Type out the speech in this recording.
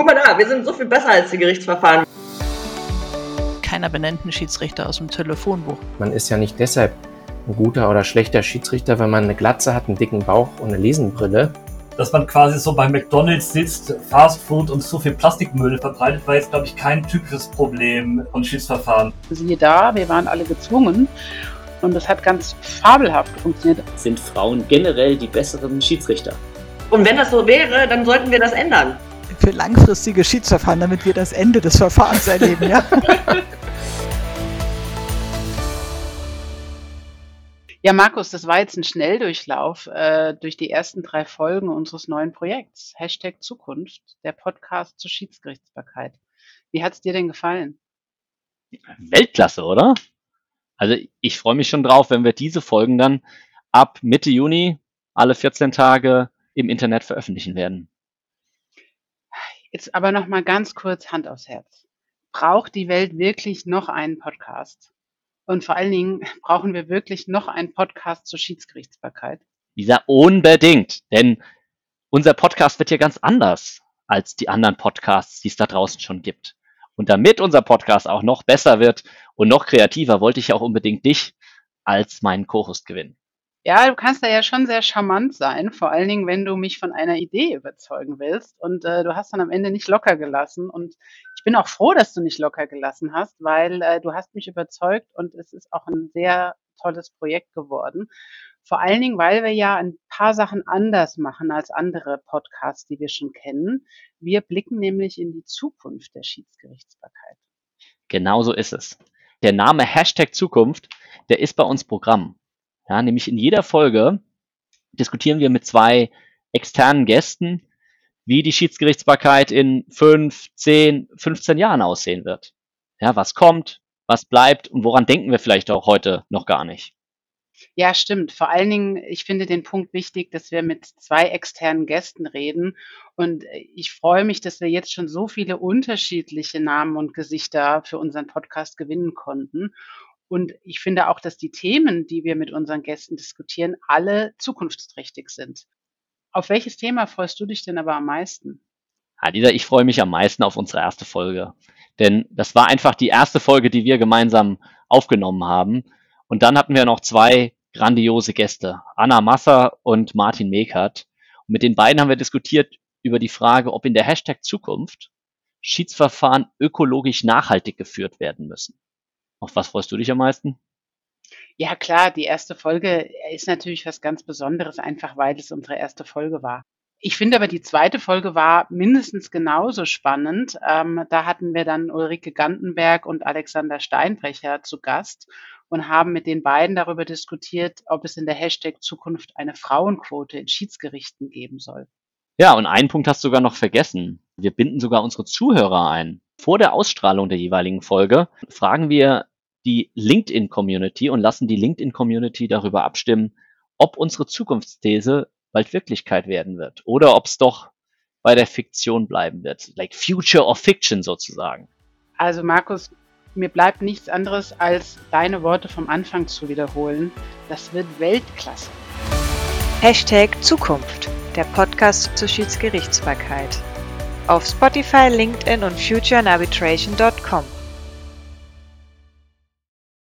Guck mal da, wir sind so viel besser als die Gerichtsverfahren. Keiner benennt einen Schiedsrichter aus dem Telefonbuch. Man ist ja nicht deshalb ein guter oder schlechter Schiedsrichter, wenn man eine Glatze hat, einen dicken Bauch und eine Lesenbrille. Dass man quasi so bei McDonalds sitzt, Fast Food und so viel Plastikmüll verbreitet, war jetzt, glaube ich, kein typisches Problem von Schiedsverfahren. Siehe da, wir waren alle gezwungen und das hat ganz fabelhaft funktioniert. Sind Frauen generell die besseren Schiedsrichter? Und wenn das so wäre, dann sollten wir das ändern. Für langfristige Schiedsverfahren, damit wir das Ende des Verfahrens erleben, ja? Ja, Markus, das war jetzt ein Schnelldurchlauf äh, durch die ersten drei Folgen unseres neuen Projekts. Hashtag Zukunft, der Podcast zur Schiedsgerichtsbarkeit. Wie hat's dir denn gefallen? Weltklasse, oder? Also ich freue mich schon drauf, wenn wir diese Folgen dann ab Mitte Juni alle 14 Tage im Internet veröffentlichen werden. Jetzt aber noch mal ganz kurz Hand aufs Herz. Braucht die Welt wirklich noch einen Podcast? Und vor allen Dingen brauchen wir wirklich noch einen Podcast zur Schiedsgerichtsbarkeit. Lisa, unbedingt. Denn unser Podcast wird hier ganz anders als die anderen Podcasts, die es da draußen schon gibt. Und damit unser Podcast auch noch besser wird und noch kreativer, wollte ich auch unbedingt dich als meinen Co-Host gewinnen. Ja, du kannst da ja schon sehr charmant sein, vor allen Dingen, wenn du mich von einer Idee überzeugen willst. Und äh, du hast dann am Ende nicht locker gelassen. Und ich bin auch froh, dass du nicht locker gelassen hast, weil äh, du hast mich überzeugt und es ist auch ein sehr tolles Projekt geworden. Vor allen Dingen, weil wir ja ein paar Sachen anders machen als andere Podcasts, die wir schon kennen. Wir blicken nämlich in die Zukunft der Schiedsgerichtsbarkeit. Genauso ist es. Der Name Hashtag Zukunft, der ist bei uns Programm. Ja, nämlich in jeder Folge diskutieren wir mit zwei externen Gästen, wie die Schiedsgerichtsbarkeit in fünf, zehn, 15 Jahren aussehen wird. Ja, was kommt, was bleibt und woran denken wir vielleicht auch heute noch gar nicht. Ja, stimmt. Vor allen Dingen, ich finde den Punkt wichtig, dass wir mit zwei externen Gästen reden. Und ich freue mich, dass wir jetzt schon so viele unterschiedliche Namen und Gesichter für unseren Podcast gewinnen konnten. Und ich finde auch, dass die Themen, die wir mit unseren Gästen diskutieren, alle zukunftsträchtig sind. Auf welches Thema freust du dich denn aber am meisten? Adida, ich freue mich am meisten auf unsere erste Folge. Denn das war einfach die erste Folge, die wir gemeinsam aufgenommen haben. Und dann hatten wir noch zwei grandiose Gäste, Anna Masser und Martin Mekert. Und mit den beiden haben wir diskutiert über die Frage, ob in der Hashtag Zukunft Schiedsverfahren ökologisch nachhaltig geführt werden müssen. Auf was freust du dich am meisten? Ja, klar, die erste Folge ist natürlich was ganz Besonderes, einfach weil es unsere erste Folge war. Ich finde aber, die zweite Folge war mindestens genauso spannend. Ähm, da hatten wir dann Ulrike Gantenberg und Alexander Steinbrecher zu Gast und haben mit den beiden darüber diskutiert, ob es in der Hashtag Zukunft eine Frauenquote in Schiedsgerichten geben soll. Ja, und einen Punkt hast du sogar noch vergessen. Wir binden sogar unsere Zuhörer ein. Vor der Ausstrahlung der jeweiligen Folge fragen wir die LinkedIn-Community und lassen die LinkedIn-Community darüber abstimmen, ob unsere Zukunftsthese bald Wirklichkeit werden wird oder ob es doch bei der Fiktion bleiben wird. Like Future of Fiction sozusagen. Also Markus, mir bleibt nichts anderes, als deine Worte vom Anfang zu wiederholen. Das wird Weltklasse. Hashtag Zukunft, der Podcast zur Schiedsgerichtsbarkeit. Auf Spotify, LinkedIn und futureandarbitration.com.